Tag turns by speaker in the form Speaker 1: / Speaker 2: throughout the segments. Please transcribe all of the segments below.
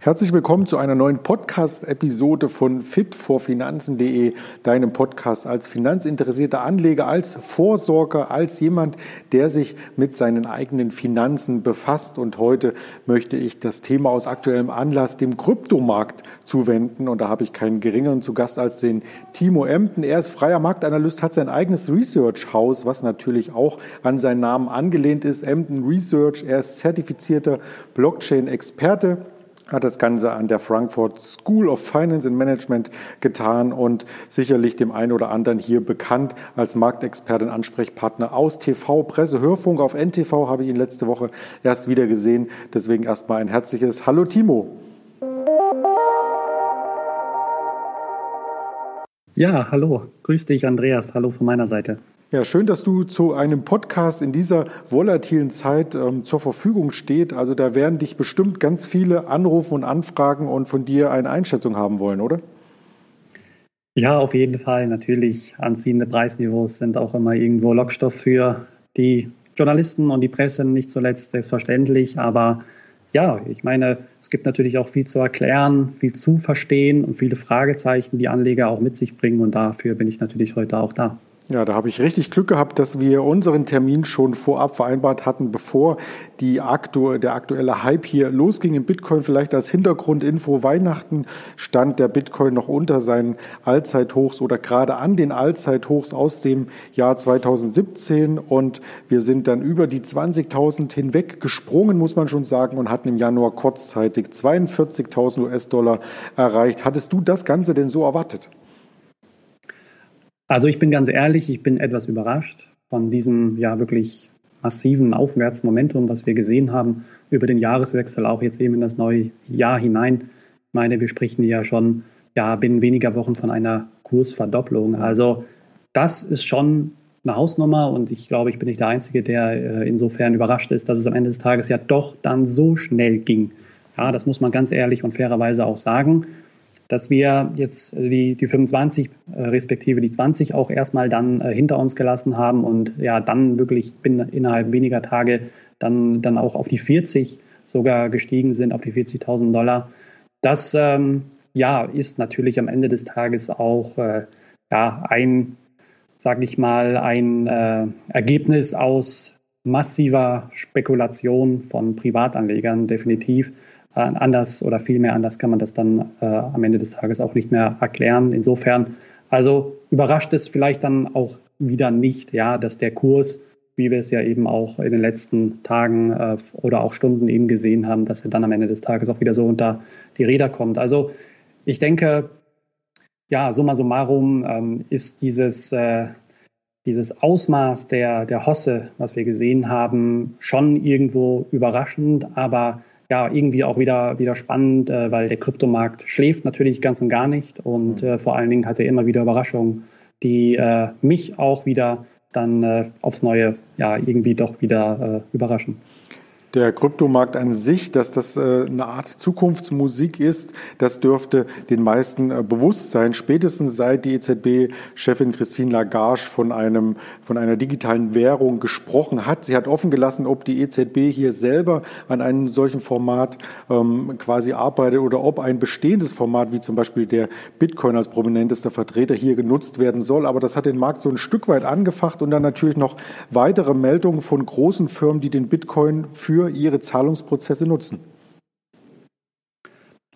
Speaker 1: Herzlich willkommen zu einer neuen Podcast-Episode von fitvorfinanzen.de, deinem Podcast als finanzinteressierter Anleger, als Vorsorger, als jemand, der sich mit seinen eigenen Finanzen befasst. Und heute möchte ich das Thema aus aktuellem Anlass dem Kryptomarkt zuwenden. Und da habe ich keinen geringeren zu Gast als den Timo Emden. Er ist freier Marktanalyst, hat sein eigenes Research-Haus, was natürlich auch an seinen Namen angelehnt ist, Emden Research. Er ist zertifizierter Blockchain-Experte hat das Ganze an der Frankfurt School of Finance and Management getan und sicherlich dem einen oder anderen hier bekannt als Marktexpertin, Ansprechpartner aus TV, Presse, Hörfunk. Auf NTV habe ich ihn letzte Woche erst wieder gesehen. Deswegen erstmal ein herzliches Hallo Timo.
Speaker 2: Ja, hallo. Grüß dich, Andreas. Hallo von meiner Seite.
Speaker 1: Ja, schön, dass du zu einem Podcast in dieser volatilen Zeit ähm, zur Verfügung steht. Also da werden dich bestimmt ganz viele anrufen und anfragen und von dir eine Einschätzung haben wollen, oder?
Speaker 2: Ja, auf jeden Fall. Natürlich, anziehende Preisniveaus sind auch immer irgendwo Lockstoff für die Journalisten und die Presse, nicht zuletzt selbstverständlich. Aber ja, ich meine, es gibt natürlich auch viel zu erklären, viel zu verstehen und viele Fragezeichen, die Anleger auch mit sich bringen. Und dafür bin ich natürlich heute auch da.
Speaker 1: Ja, da habe ich richtig Glück gehabt, dass wir unseren Termin schon vorab vereinbart hatten, bevor die aktu der aktuelle Hype hier losging im Bitcoin. Vielleicht als Hintergrundinfo Weihnachten stand der Bitcoin noch unter seinen Allzeithochs oder gerade an den Allzeithochs aus dem Jahr 2017 und wir sind dann über die 20.000 hinweg gesprungen, muss man schon sagen, und hatten im Januar kurzzeitig 42.000 US-Dollar erreicht. Hattest du das Ganze denn so erwartet?
Speaker 2: Also ich bin ganz ehrlich, ich bin etwas überrascht von diesem ja wirklich massiven Aufwärtsmomentum, was wir gesehen haben über den Jahreswechsel, auch jetzt eben in das neue Jahr hinein. Ich meine, wir sprechen ja schon ja binnen weniger Wochen von einer Kursverdopplung. Also das ist schon eine Hausnummer und ich glaube, ich bin nicht der Einzige, der äh, insofern überrascht ist, dass es am Ende des Tages ja doch dann so schnell ging. Ja, das muss man ganz ehrlich und fairerweise auch sagen dass wir jetzt die, die 25 äh, respektive die 20 auch erstmal dann äh, hinter uns gelassen haben und ja dann wirklich bin, innerhalb weniger Tage dann, dann auch auf die 40 sogar gestiegen sind, auf die 40.000 Dollar. Das ähm, ja, ist natürlich am Ende des Tages auch äh, ja, ein, sage ich mal, ein äh, Ergebnis aus massiver Spekulation von Privatanlegern definitiv. Äh, anders oder viel mehr anders kann man das dann äh, am Ende des Tages auch nicht mehr erklären. Insofern, also überrascht es vielleicht dann auch wieder nicht, ja, dass der Kurs, wie wir es ja eben auch in den letzten Tagen äh, oder auch Stunden eben gesehen haben, dass er dann am Ende des Tages auch wieder so unter die Räder kommt. Also ich denke, ja, summa summarum ähm, ist dieses, äh, dieses Ausmaß der, der Hosse, was wir gesehen haben, schon irgendwo überraschend, aber ja, irgendwie auch wieder, wieder spannend, äh, weil der Kryptomarkt schläft natürlich ganz und gar nicht und mhm. äh, vor allen Dingen hat er immer wieder Überraschungen, die äh, mich auch wieder dann äh, aufs Neue ja irgendwie doch wieder äh, überraschen
Speaker 1: der Kryptomarkt an sich, dass das äh, eine Art Zukunftsmusik ist, das dürfte den meisten äh, bewusst sein. Spätestens seit die EZB-Chefin Christine Lagarde von einem, von einer digitalen Währung gesprochen hat. Sie hat offen gelassen, ob die EZB hier selber an einem solchen Format ähm, quasi arbeitet oder ob ein bestehendes Format, wie zum Beispiel der Bitcoin als prominentester Vertreter hier genutzt werden soll. Aber das hat den Markt so ein Stück weit angefacht und dann natürlich noch weitere Meldungen von großen Firmen, die den Bitcoin für für ihre Zahlungsprozesse nutzen.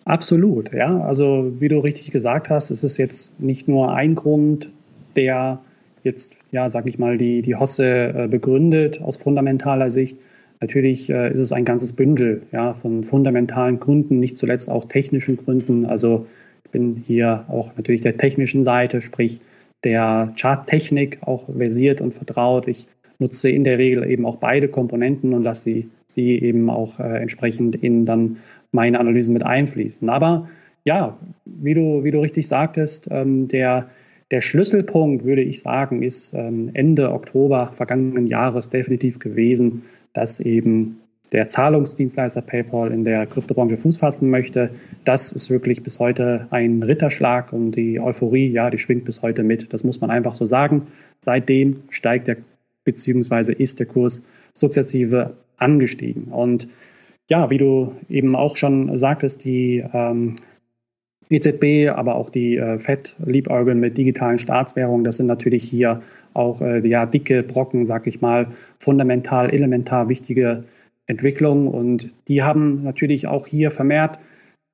Speaker 2: Absolut, ja. Also wie du richtig gesagt hast, es ist jetzt nicht nur ein Grund, der jetzt, ja, sag ich mal, die, die Hosse äh, begründet aus fundamentaler Sicht. Natürlich äh, ist es ein ganzes Bündel ja, von fundamentalen Gründen, nicht zuletzt auch technischen Gründen. Also ich bin hier auch natürlich der technischen Seite, sprich der Charttechnik auch versiert und vertraut. Ich nutze in der Regel eben auch beide Komponenten und lasse sie, sie eben auch äh, entsprechend in dann meine Analysen mit einfließen. Aber ja, wie du, wie du richtig sagtest, ähm, der, der Schlüsselpunkt, würde ich sagen, ist ähm, Ende Oktober vergangenen Jahres definitiv gewesen, dass eben der Zahlungsdienstleister PayPal in der Kryptobranche Fuß fassen möchte. Das ist wirklich bis heute ein Ritterschlag und die Euphorie, ja, die schwingt bis heute mit. Das muss man einfach so sagen. Seitdem steigt der beziehungsweise ist der Kurs sukzessive angestiegen. Und ja, wie du eben auch schon sagtest, die ähm, EZB, aber auch die äh, FED liebäugeln mit digitalen Staatswährungen. Das sind natürlich hier auch äh, ja, dicke Brocken, sag ich mal, fundamental, elementar wichtige Entwicklungen. Und die haben natürlich auch hier vermehrt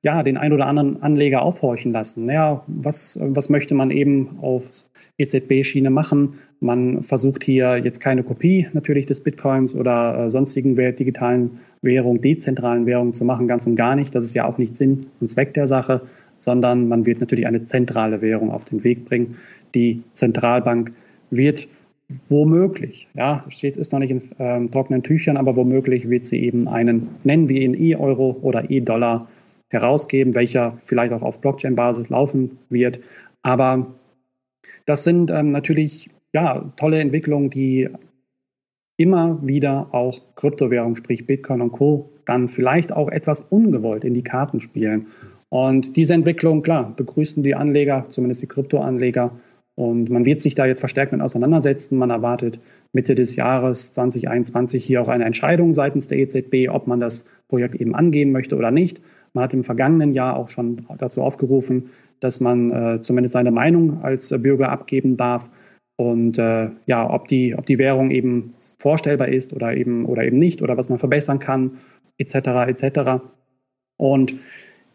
Speaker 2: ja, den ein oder anderen Anleger aufhorchen lassen. Naja, was, was möchte man eben auf EZB-Schiene machen? Man versucht hier jetzt keine Kopie natürlich des Bitcoins oder äh, sonstigen digitalen Währungen, dezentralen Währungen zu machen, ganz und gar nicht. Das ist ja auch nicht Sinn und Zweck der Sache, sondern man wird natürlich eine zentrale Währung auf den Weg bringen. Die Zentralbank wird womöglich, ja, steht, ist noch nicht in ähm, trockenen Tüchern, aber womöglich wird sie eben einen, nennen wir ihn E-Euro oder E-Dollar herausgeben, welcher vielleicht auch auf Blockchain-Basis laufen wird. Aber das sind ähm, natürlich ja, tolle Entwicklungen, die immer wieder auch Kryptowährung, sprich Bitcoin und Co., dann vielleicht auch etwas ungewollt in die Karten spielen. Und diese Entwicklung, klar, begrüßen die Anleger, zumindest die Kryptoanleger. Und man wird sich da jetzt verstärkt mit auseinandersetzen. Man erwartet Mitte des Jahres 2021 hier auch eine Entscheidung seitens der EZB, ob man das Projekt eben angehen möchte oder nicht. Man hat im vergangenen Jahr auch schon dazu aufgerufen, dass man äh, zumindest seine Meinung als äh, Bürger abgeben darf. Und äh, ja, ob die, ob die Währung eben vorstellbar ist oder eben oder eben nicht oder was man verbessern kann, etc. etc. Und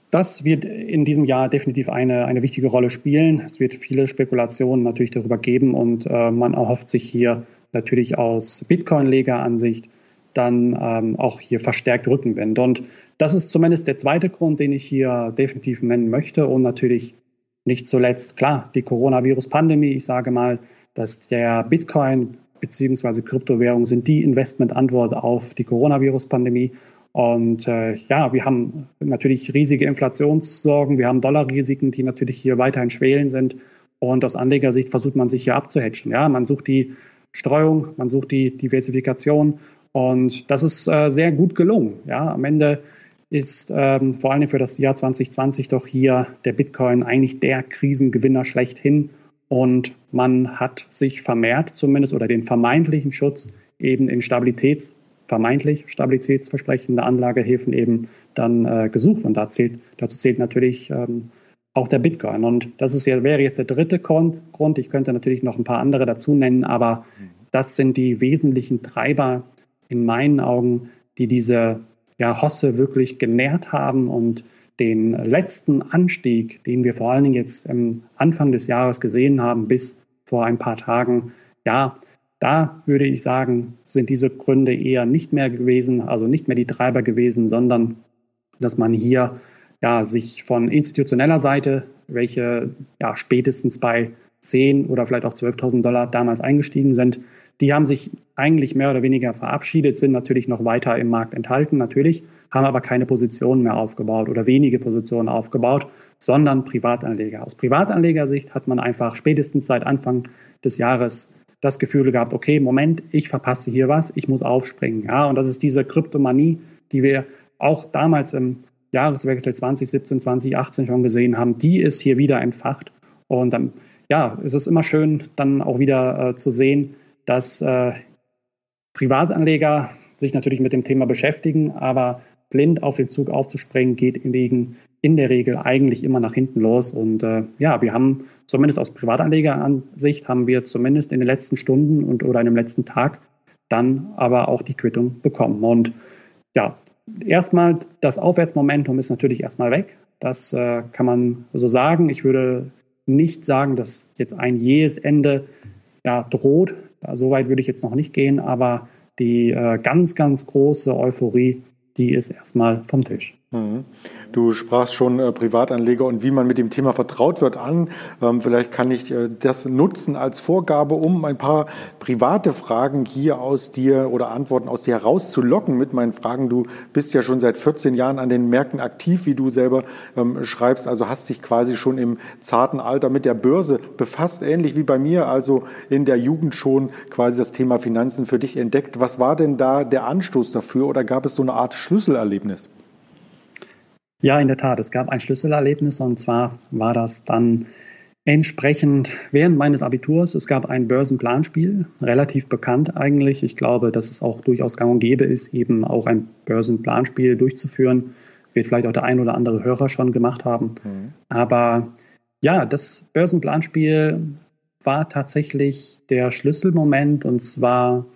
Speaker 2: das wird in diesem Jahr definitiv eine, eine wichtige Rolle spielen. Es wird viele Spekulationen natürlich darüber geben und äh, man erhofft sich hier natürlich aus Bitcoin-Leger-Ansicht dann ähm, auch hier verstärkt Rückenwind. Und das ist zumindest der zweite Grund, den ich hier definitiv nennen möchte. Und natürlich nicht zuletzt, klar, die Coronavirus-Pandemie. Ich sage mal, dass der Bitcoin bzw. Kryptowährungen sind die Investmentantwort auf die Coronavirus-Pandemie. Und äh, ja, wir haben natürlich riesige Inflationssorgen, wir haben Dollarrisiken, die natürlich hier weiterhin schwelen sind. Und aus Anlegersicht versucht man sich hier abzuhatchen. Ja, man sucht die Streuung, man sucht die Diversifikation und das ist äh, sehr gut gelungen. Ja, am Ende ist ähm, vor allem für das Jahr 2020 doch hier der Bitcoin eigentlich der Krisengewinner schlechthin. Und man hat sich vermehrt zumindest oder den vermeintlichen Schutz eben in Stabilitäts, vermeintlich stabilitätsversprechende Anlagehäfen eben dann äh, gesucht. Und da zählt, dazu zählt natürlich ähm, auch der Bitcoin. Und das ist ja, wäre jetzt der dritte Grund. Ich könnte natürlich noch ein paar andere dazu nennen, aber das sind die wesentlichen Treiber in meinen Augen, die diese ja, Hosse wirklich genährt haben und den letzten Anstieg, den wir vor allen Dingen jetzt am Anfang des Jahres gesehen haben, bis vor ein paar Tagen, ja, da würde ich sagen, sind diese Gründe eher nicht mehr gewesen, also nicht mehr die Treiber gewesen, sondern dass man hier ja, sich von institutioneller Seite, welche ja spätestens bei 10 oder vielleicht auch 12.000 Dollar damals eingestiegen sind, die haben sich eigentlich mehr oder weniger verabschiedet, sind natürlich noch weiter im Markt enthalten, natürlich, haben aber keine Positionen mehr aufgebaut oder wenige Positionen aufgebaut, sondern Privatanleger. Aus Privatanlegersicht hat man einfach spätestens seit Anfang des Jahres das Gefühl gehabt, okay, Moment, ich verpasse hier was, ich muss aufspringen. Ja, und das ist diese Kryptomanie, die wir auch damals im Jahreswechsel 2017, 2018 schon gesehen haben, die ist hier wieder entfacht. Und dann, ja, es ist immer schön, dann auch wieder äh, zu sehen, dass äh, Privatanleger sich natürlich mit dem Thema beschäftigen, aber blind auf den Zug aufzuspringen, geht in, in der Regel eigentlich immer nach hinten los. Und äh, ja, wir haben zumindest aus Privatanlegeransicht haben wir zumindest in den letzten Stunden und oder in dem letzten Tag dann aber auch die Quittung bekommen. Und ja, erstmal das Aufwärtsmomentum ist natürlich erstmal weg. Das äh, kann man so sagen. Ich würde nicht sagen, dass jetzt ein jähes Ende ja, droht. So weit würde ich jetzt noch nicht gehen, aber die äh, ganz, ganz große Euphorie, die ist erstmal vom Tisch.
Speaker 1: Mhm. Du sprachst schon äh, Privatanleger und wie man mit dem Thema vertraut wird an. Ähm, vielleicht kann ich äh, das nutzen als Vorgabe, um ein paar private Fragen hier aus dir oder Antworten aus dir herauszulocken mit meinen Fragen. Du bist ja schon seit 14 Jahren an den Märkten aktiv, wie du selber ähm, schreibst. Also hast dich quasi schon im zarten Alter mit der Börse befasst, ähnlich wie bei mir. Also in der Jugend schon quasi das Thema Finanzen für dich entdeckt. Was war denn da der Anstoß dafür oder gab es so eine Art Schlüsselerlebnis?
Speaker 2: Ja, in der Tat. Es gab ein Schlüsselerlebnis und zwar war das dann Entsprechend während meines Abiturs, es gab ein Börsenplanspiel, relativ bekannt eigentlich. Ich glaube, dass es auch durchaus gang und gäbe ist, eben auch ein Börsenplanspiel durchzuführen. Wird vielleicht auch der ein oder andere Hörer schon gemacht haben. Mhm. Aber ja, das Börsenplanspiel war tatsächlich der Schlüsselmoment. Und zwar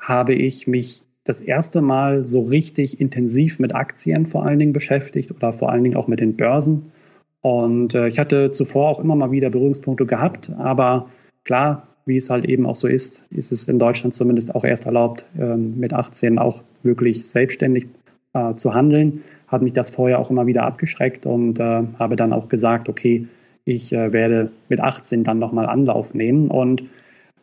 Speaker 2: habe ich mich das erste Mal so richtig intensiv mit Aktien vor allen Dingen beschäftigt oder vor allen Dingen auch mit den Börsen und äh, ich hatte zuvor auch immer mal wieder Berührungspunkte gehabt, aber klar, wie es halt eben auch so ist, ist es in Deutschland zumindest auch erst erlaubt, äh, mit 18 auch wirklich selbstständig äh, zu handeln. Hat mich das vorher auch immer wieder abgeschreckt und äh, habe dann auch gesagt, okay, ich äh, werde mit 18 dann nochmal Anlauf nehmen. Und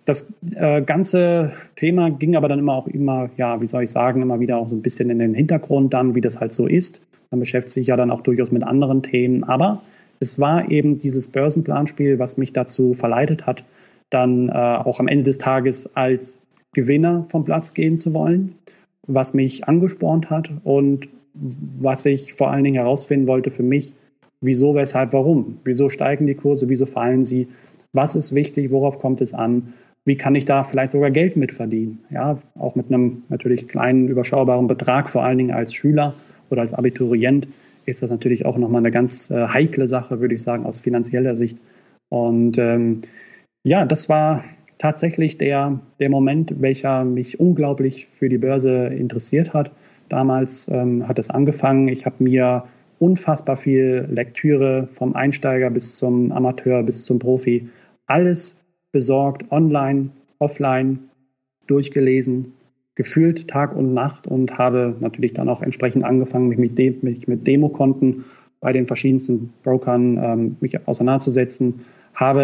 Speaker 2: das äh, ganze Thema ging aber dann immer auch immer, ja, wie soll ich sagen, immer wieder auch so ein bisschen in den Hintergrund dann, wie das halt so ist. Man beschäftigt sich ja dann auch durchaus mit anderen Themen, aber es war eben dieses Börsenplanspiel, was mich dazu verleitet hat, dann äh, auch am Ende des Tages als Gewinner vom Platz gehen zu wollen, was mich angespornt hat und was ich vor allen Dingen herausfinden wollte für mich, wieso, weshalb, warum. Wieso steigen die Kurse, wieso fallen sie, was ist wichtig, worauf kommt es an, wie kann ich da vielleicht sogar Geld mit verdienen. Ja, auch mit einem natürlich kleinen, überschaubaren Betrag, vor allen Dingen als Schüler oder als Abiturient ist das natürlich auch nochmal eine ganz äh, heikle Sache, würde ich sagen, aus finanzieller Sicht. Und ähm, ja, das war tatsächlich der, der Moment, welcher mich unglaublich für die Börse interessiert hat. Damals ähm, hat es angefangen. Ich habe mir unfassbar viel Lektüre vom Einsteiger bis zum Amateur bis zum Profi, alles besorgt, online, offline, durchgelesen, gefühlt Tag und Nacht und habe natürlich dann auch entsprechend angefangen, mich mit, De mich mit Demokonten bei den verschiedensten Brokern ähm, mich auseinanderzusetzen. Habe,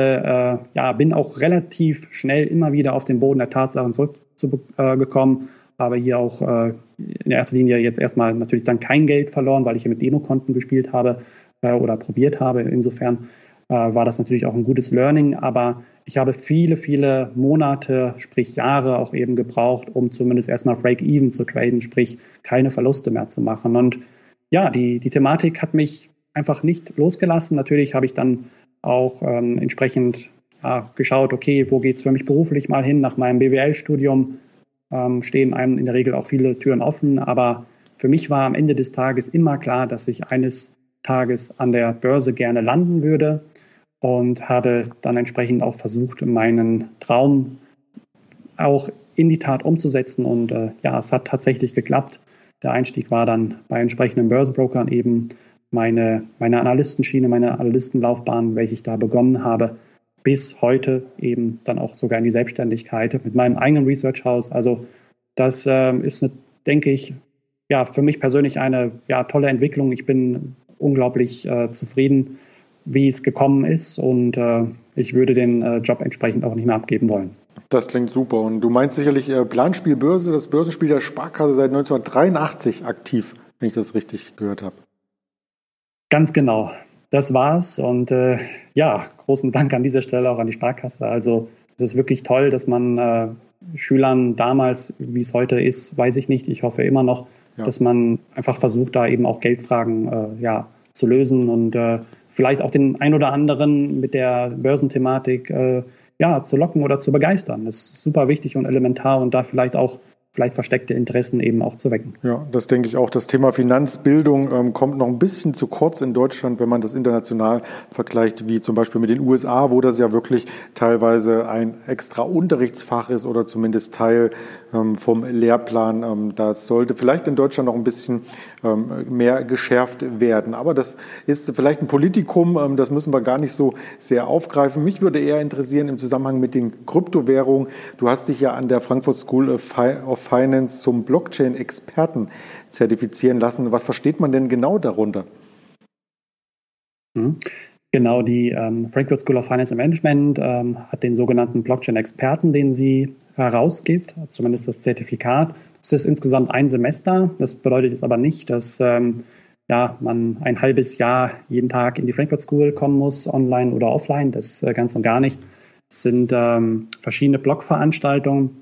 Speaker 2: äh, ja, bin auch relativ schnell immer wieder auf den Boden der Tatsachen zurückgekommen. Äh, habe hier auch äh, in erster Linie jetzt erstmal natürlich dann kein Geld verloren, weil ich hier mit Demokonten gespielt habe äh, oder probiert habe. Insofern äh, war das natürlich auch ein gutes Learning, aber ich habe viele, viele Monate, sprich Jahre auch eben gebraucht, um zumindest erstmal Break-Even zu traden, sprich keine Verluste mehr zu machen. Und ja, die, die Thematik hat mich einfach nicht losgelassen. Natürlich habe ich dann auch ähm, entsprechend ja, geschaut, okay, wo geht es für mich beruflich mal hin? Nach meinem BWL-Studium ähm, stehen einem in der Regel auch viele Türen offen. Aber für mich war am Ende des Tages immer klar, dass ich eines Tages an der Börse gerne landen würde und habe dann entsprechend auch versucht, meinen Traum auch in die Tat umzusetzen. Und äh, ja, es hat tatsächlich geklappt. Der Einstieg war dann bei entsprechenden Börsenbrokern eben meine, meine Analystenschiene, meine Analystenlaufbahn, welche ich da begonnen habe, bis heute eben dann auch sogar in die Selbstständigkeit mit meinem eigenen Research House. Also das äh, ist, eine, denke ich, ja, für mich persönlich eine ja, tolle Entwicklung. Ich bin unglaublich äh, zufrieden wie es gekommen ist und äh, ich würde den äh, Job entsprechend auch nicht mehr abgeben wollen.
Speaker 1: Das klingt super. Und du meinst sicherlich äh, Planspiel Börse, das Börsenspiel der Sparkasse seit 1983 aktiv, wenn ich das richtig gehört habe.
Speaker 2: Ganz genau. Das war's. Und äh, ja, großen Dank an dieser Stelle auch an die Sparkasse. Also es ist wirklich toll, dass man äh, Schülern damals, wie es heute ist, weiß ich nicht, ich hoffe immer noch, ja. dass man einfach versucht, da eben auch Geldfragen äh, ja, zu lösen und äh, vielleicht auch den ein oder anderen mit der Börsenthematik äh, ja, zu locken oder zu begeistern. Das ist super wichtig und elementar und da vielleicht auch vielleicht versteckte Interessen eben auch zu wecken.
Speaker 1: Ja, das denke ich auch. Das Thema Finanzbildung ähm, kommt noch ein bisschen zu kurz in Deutschland, wenn man das international vergleicht, wie zum Beispiel mit den USA, wo das ja wirklich teilweise ein extra Unterrichtsfach ist oder zumindest Teil ähm, vom Lehrplan. Ähm, das sollte vielleicht in Deutschland noch ein bisschen ähm, mehr geschärft werden. Aber das ist vielleicht ein Politikum, ähm, das müssen wir gar nicht so sehr aufgreifen. Mich würde eher interessieren im Zusammenhang mit den Kryptowährungen. Du hast dich ja an der Frankfurt School of Finance zum Blockchain-Experten zertifizieren lassen. Was versteht man denn genau darunter?
Speaker 2: Mhm. Genau, die ähm, Frankfurt School of Finance and Management ähm, hat den sogenannten Blockchain-Experten, den sie herausgibt, zumindest das Zertifikat. Es ist insgesamt ein Semester. Das bedeutet jetzt aber nicht, dass ähm, ja, man ein halbes Jahr jeden Tag in die Frankfurt School kommen muss, online oder offline. Das äh, ganz und gar nicht. Es sind ähm, verschiedene Blogveranstaltungen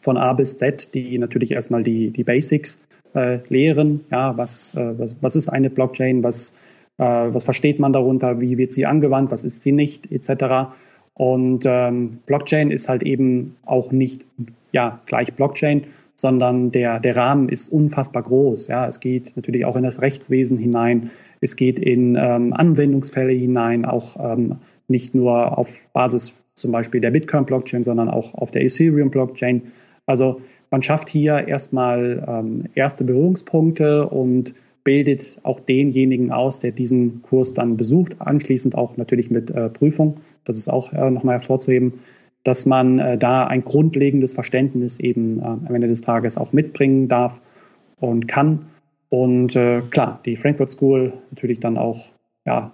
Speaker 2: von A bis Z, die natürlich erstmal die, die Basics äh, lehren. Ja, was, äh, was, was ist eine Blockchain? Was äh, was versteht man darunter, wie wird sie angewandt, was ist sie nicht, etc. Und ähm, Blockchain ist halt eben auch nicht ja, gleich Blockchain, sondern der, der Rahmen ist unfassbar groß. Ja, es geht natürlich auch in das Rechtswesen hinein, es geht in ähm, Anwendungsfälle hinein, auch ähm, nicht nur auf Basis zum Beispiel der Bitcoin-Blockchain, sondern auch auf der Ethereum-Blockchain. Also man schafft hier erstmal ähm, erste Berührungspunkte und bildet auch denjenigen aus, der diesen Kurs dann besucht, anschließend auch natürlich mit äh, Prüfung. Das ist auch äh, nochmal hervorzuheben, dass man äh, da ein grundlegendes Verständnis eben äh, am Ende des Tages auch mitbringen darf und kann. Und äh, klar, die Frankfurt School natürlich dann auch, ja,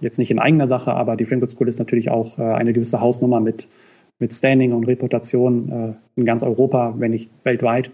Speaker 2: jetzt nicht in eigener Sache, aber die Frankfurt School ist natürlich auch äh, eine gewisse Hausnummer mit, mit Standing und Reputation in ganz Europa, wenn nicht weltweit.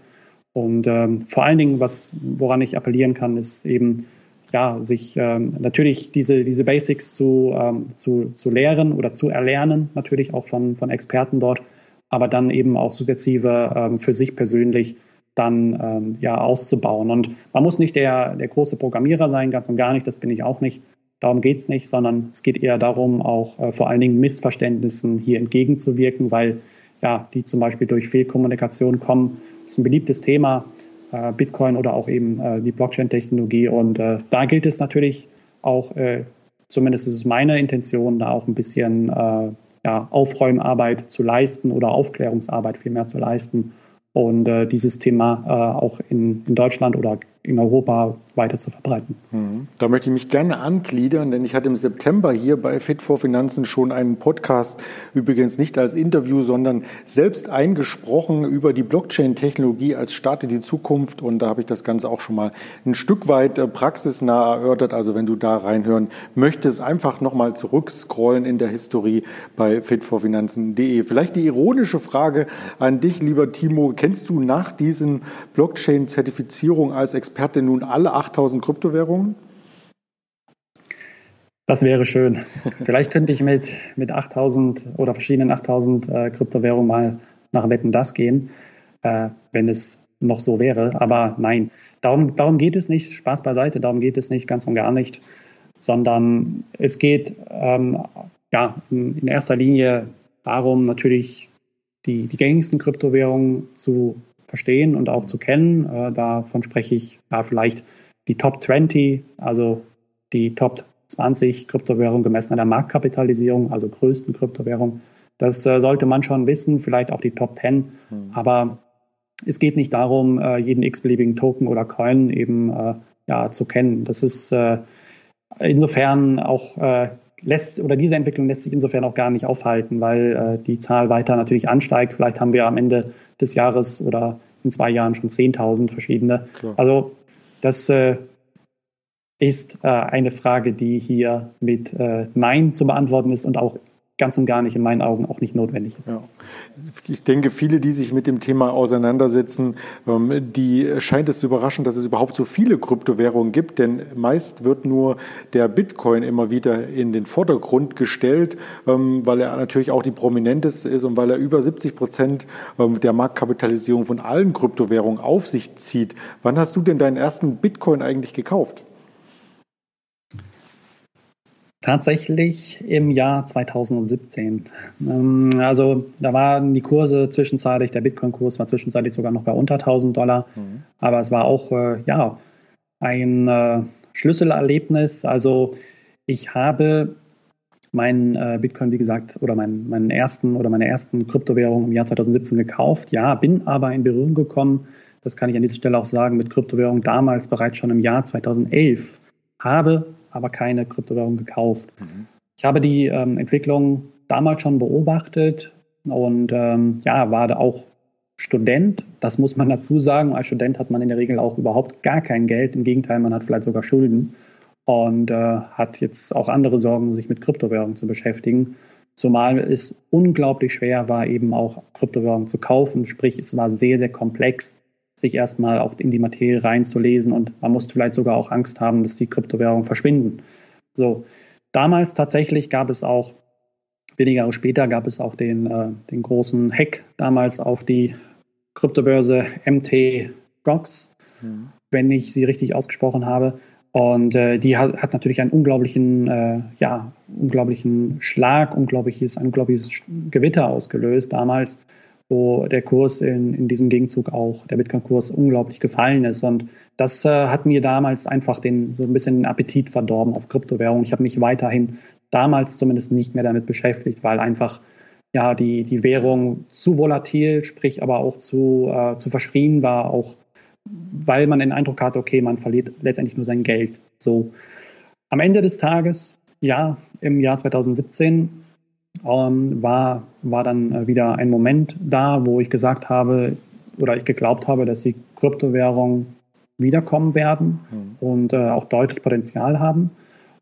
Speaker 2: Und ähm, vor allen Dingen, was, woran ich appellieren kann, ist eben, ja, sich ähm, natürlich diese, diese Basics zu, ähm, zu, zu lehren oder zu erlernen, natürlich auch von, von Experten dort, aber dann eben auch sukzessive ähm, für sich persönlich dann ähm, ja auszubauen. Und man muss nicht der, der große Programmierer sein, ganz und gar nicht, das bin ich auch nicht. Darum geht es nicht, sondern es geht eher darum, auch äh, vor allen Dingen Missverständnissen hier entgegenzuwirken, weil ja, die zum Beispiel durch Fehlkommunikation kommen das ist ein beliebtes Thema, äh, Bitcoin oder auch eben äh, die Blockchain-Technologie. Und äh, da gilt es natürlich auch, äh, zumindest ist es meine Intention, da auch ein bisschen äh, ja, Aufräumarbeit zu leisten oder Aufklärungsarbeit vielmehr zu leisten und dieses Thema auch in, in Deutschland oder in Europa weiter zu verbreiten.
Speaker 1: Mhm. Da möchte ich mich gerne angliedern, denn ich hatte im September hier bei Fit for Finanzen schon einen Podcast, übrigens nicht als Interview, sondern selbst eingesprochen über die Blockchain-Technologie als Start in die Zukunft. Und da habe ich das Ganze auch schon mal ein Stück weit äh, praxisnah erörtert. Also wenn du da reinhören möchtest, einfach nochmal zurückscrollen in der Historie bei fitforfinanzen.de. Vielleicht die ironische Frage an dich, lieber Timo. Kennst du nach diesen Blockchain-Zertifizierung als Experte Experte nun alle 8000 Kryptowährungen?
Speaker 2: Das wäre schön. Vielleicht könnte ich mit, mit 8000 oder verschiedenen 8000 äh, Kryptowährungen mal nach Wetten das gehen, äh, wenn es noch so wäre. Aber nein, darum, darum geht es nicht. Spaß beiseite, darum geht es nicht, ganz und gar nicht. Sondern es geht ähm, ja, in erster Linie darum, natürlich die, die gängigsten Kryptowährungen zu verstehen und auch zu kennen. Äh, davon spreche ich ja, vielleicht die Top 20, also die Top 20 Kryptowährungen gemessen an der Marktkapitalisierung, also größten Kryptowährungen. Das äh, sollte man schon wissen, vielleicht auch die Top 10. Mhm. Aber es geht nicht darum, äh, jeden x-beliebigen Token oder Coin eben äh, ja, zu kennen. Das ist äh, insofern auch äh, lässt oder diese Entwicklung lässt sich insofern auch gar nicht aufhalten, weil die Zahl weiter natürlich ansteigt. Vielleicht haben wir am Ende des Jahres oder in zwei Jahren schon 10.000 verschiedene. Klar. Also das äh, ist äh, eine Frage, die hier mit äh, Nein zu beantworten ist und auch ganz und gar nicht in meinen Augen auch nicht notwendig ist. Ja.
Speaker 1: Ich denke, viele, die sich mit dem Thema auseinandersetzen, ähm, die scheint es zu überraschen, dass es überhaupt so viele Kryptowährungen gibt, denn meist wird nur der Bitcoin immer wieder in den Vordergrund gestellt, ähm, weil er natürlich auch die prominenteste ist und weil er über 70 Prozent ähm, der Marktkapitalisierung von allen Kryptowährungen auf sich zieht. Wann hast du denn deinen ersten Bitcoin eigentlich gekauft?
Speaker 2: Tatsächlich im Jahr 2017. Ähm, also da waren die Kurse zwischenzeitlich, der Bitcoin-Kurs war zwischenzeitlich sogar noch bei unter 1000 Dollar. Mhm. Aber es war auch äh, ja, ein äh, Schlüsselerlebnis. Also ich habe meinen äh, Bitcoin, wie gesagt, oder meinen, meinen ersten oder meine ersten Kryptowährung im Jahr 2017 gekauft. Ja, bin aber in Berührung gekommen, das kann ich an dieser Stelle auch sagen, mit Kryptowährung damals bereits schon im Jahr 2011. Habe aber keine Kryptowährung gekauft. Mhm. Ich habe die ähm, Entwicklung damals schon beobachtet und ähm, ja, war da auch Student. Das muss man dazu sagen. Als Student hat man in der Regel auch überhaupt gar kein Geld. Im Gegenteil, man hat vielleicht sogar Schulden und äh, hat jetzt auch andere Sorgen, sich mit Kryptowährungen zu beschäftigen. Zumal es unglaublich schwer war, eben auch Kryptowährungen zu kaufen. Sprich, es war sehr, sehr komplex sich erstmal auch in die Materie reinzulesen und man musste vielleicht sogar auch Angst haben, dass die Kryptowährungen verschwinden. So, damals tatsächlich gab es auch, wenige Jahre später gab es auch den, äh, den großen Hack damals auf die Kryptobörse MT Rocks, mhm. wenn ich sie richtig ausgesprochen habe. Und äh, die hat, hat natürlich einen unglaublichen, äh, ja, unglaublichen Schlag, unglaubliches, ein unglaubliches Gewitter ausgelöst damals, wo der Kurs in, in diesem Gegenzug auch, der Bitcoin-Kurs unglaublich gefallen ist. Und das äh, hat mir damals einfach den, so ein bisschen den Appetit verdorben auf Kryptowährungen. Ich habe mich weiterhin damals zumindest nicht mehr damit beschäftigt, weil einfach ja die, die Währung zu volatil, sprich aber auch zu, äh, zu verschrien war, auch weil man den Eindruck hatte, okay, man verliert letztendlich nur sein Geld. So. Am Ende des Tages, ja, im Jahr 2017 ähm, war, war dann äh, wieder ein Moment da, wo ich gesagt habe oder ich geglaubt habe, dass die Kryptowährungen wiederkommen werden mhm. und äh, auch deutlich Potenzial haben.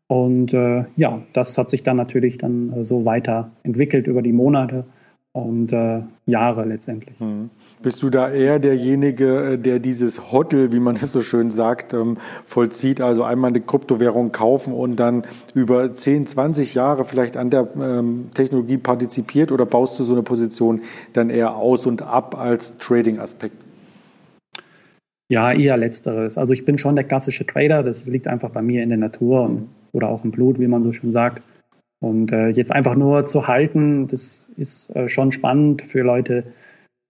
Speaker 2: Und äh, ja, das hat sich dann natürlich dann äh, so weiterentwickelt über die Monate und äh, Jahre letztendlich.
Speaker 1: Mhm. Bist du da eher derjenige, äh, der dieses Hoddle, wie man es so schön sagt, ähm, vollzieht? Also einmal eine Kryptowährung kaufen und dann über 10, 20 Jahre vielleicht an der ähm, Technologie partizipiert oder baust du so eine Position dann eher aus und ab als Trading-Aspekt?
Speaker 2: Ja, eher letzteres. Also ich bin schon der klassische Trader, das liegt einfach bei mir in der Natur oder auch im Blut, wie man so schön sagt. Und äh, jetzt einfach nur zu halten, das ist äh, schon spannend für Leute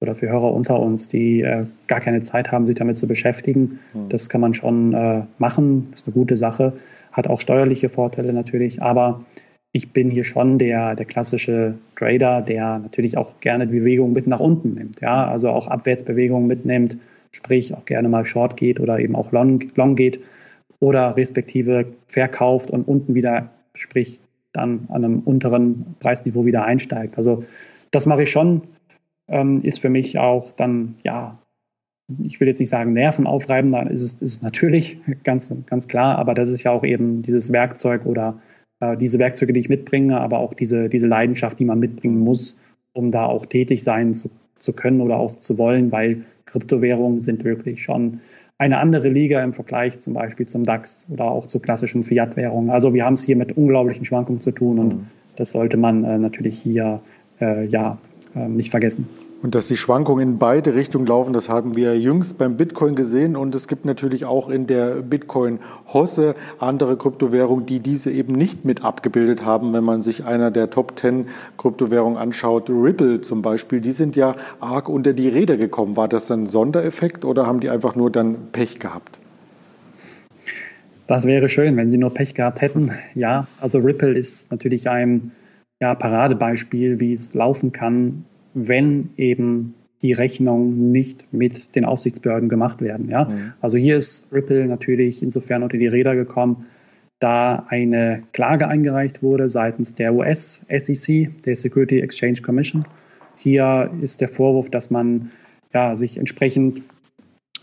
Speaker 2: oder für Hörer unter uns, die äh, gar keine Zeit haben, sich damit zu beschäftigen. Mhm. Das kann man schon äh, machen, das ist eine gute Sache, hat auch steuerliche Vorteile natürlich, aber ich bin hier schon der, der klassische Trader, der natürlich auch gerne die Bewegung mit nach unten nimmt, ja, also auch Abwärtsbewegungen mitnimmt. Sprich auch gerne mal Short geht oder eben auch Long, Long geht. Oder respektive verkauft und unten wieder, sprich dann an einem unteren Preisniveau wieder einsteigt. Also das mache ich schon, ähm, ist für mich auch dann, ja, ich will jetzt nicht sagen nervenaufreibend, dann ist es, ist es natürlich ganz, ganz klar, aber das ist ja auch eben dieses Werkzeug oder äh, diese Werkzeuge, die ich mitbringe, aber auch diese, diese Leidenschaft, die man mitbringen muss, um da auch tätig sein zu, zu können oder auch zu wollen, weil Kryptowährungen sind wirklich schon eine andere Liga im Vergleich zum Beispiel zum DAX oder auch zu klassischen Fiat-Währungen. Also wir haben es hier mit unglaublichen Schwankungen zu tun und mhm. das sollte man äh, natürlich hier äh, ja nicht vergessen.
Speaker 1: Und dass die Schwankungen in beide Richtungen laufen, das haben wir jüngst beim Bitcoin gesehen. Und es gibt natürlich auch in der Bitcoin-Hosse andere Kryptowährungen, die diese eben nicht mit abgebildet haben. Wenn man sich einer der Top 10 Kryptowährungen anschaut, Ripple zum Beispiel, die sind ja arg unter die Räder gekommen. War das ein Sondereffekt oder haben die einfach nur dann Pech gehabt?
Speaker 2: Das wäre schön, wenn sie nur Pech gehabt hätten. Ja, also Ripple ist natürlich ein ja, Paradebeispiel, wie es laufen kann, wenn eben die Rechnungen nicht mit den Aufsichtsbehörden gemacht werden. Ja? Mhm. Also hier ist Ripple natürlich insofern unter die Räder gekommen, da eine Klage eingereicht wurde seitens der US-SEC, der Security Exchange Commission. Hier ist der Vorwurf, dass man ja, sich entsprechend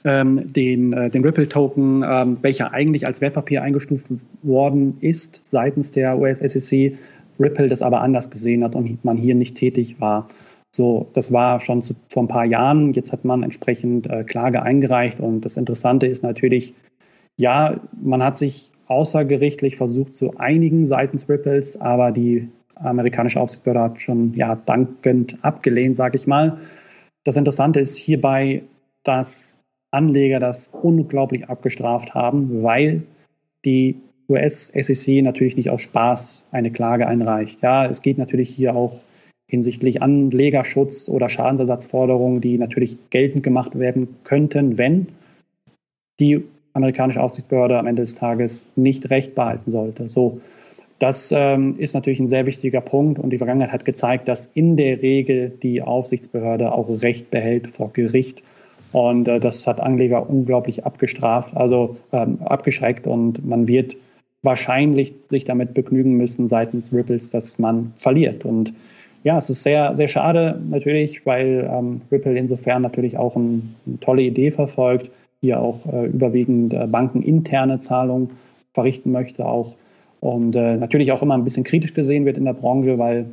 Speaker 2: ähm, den, äh, den Ripple-Token, ähm, welcher eigentlich als Wertpapier eingestuft worden ist seitens der US-SEC, Ripple das aber anders gesehen hat und man hier nicht tätig war. So, das war schon zu, vor ein paar Jahren. Jetzt hat man entsprechend äh, Klage eingereicht. Und das Interessante ist natürlich, ja, man hat sich außergerichtlich versucht zu einigen seitens Ripples, aber die amerikanische Aufsichtsbehörde hat schon ja dankend abgelehnt, sage ich mal. Das Interessante ist hierbei, dass Anleger das unglaublich abgestraft haben, weil die US-SEC natürlich nicht aus Spaß eine Klage einreicht. Ja, es geht natürlich hier auch hinsichtlich Anlegerschutz oder Schadensersatzforderungen, die natürlich geltend gemacht werden könnten, wenn die amerikanische Aufsichtsbehörde am Ende des Tages nicht Recht behalten sollte. So, das ähm, ist natürlich ein sehr wichtiger Punkt und die Vergangenheit hat gezeigt, dass in der Regel die Aufsichtsbehörde auch Recht behält vor Gericht. Und äh, das hat Anleger unglaublich abgestraft, also ähm, abgeschreckt und man wird wahrscheinlich sich damit begnügen müssen seitens Ripples, dass man verliert. Und ja, es ist sehr, sehr schade natürlich, weil ähm, Ripple insofern natürlich auch ein, eine tolle Idee verfolgt, hier auch äh, überwiegend äh, bankeninterne Zahlungen verrichten möchte auch und äh, natürlich auch immer ein bisschen kritisch gesehen wird in der Branche, weil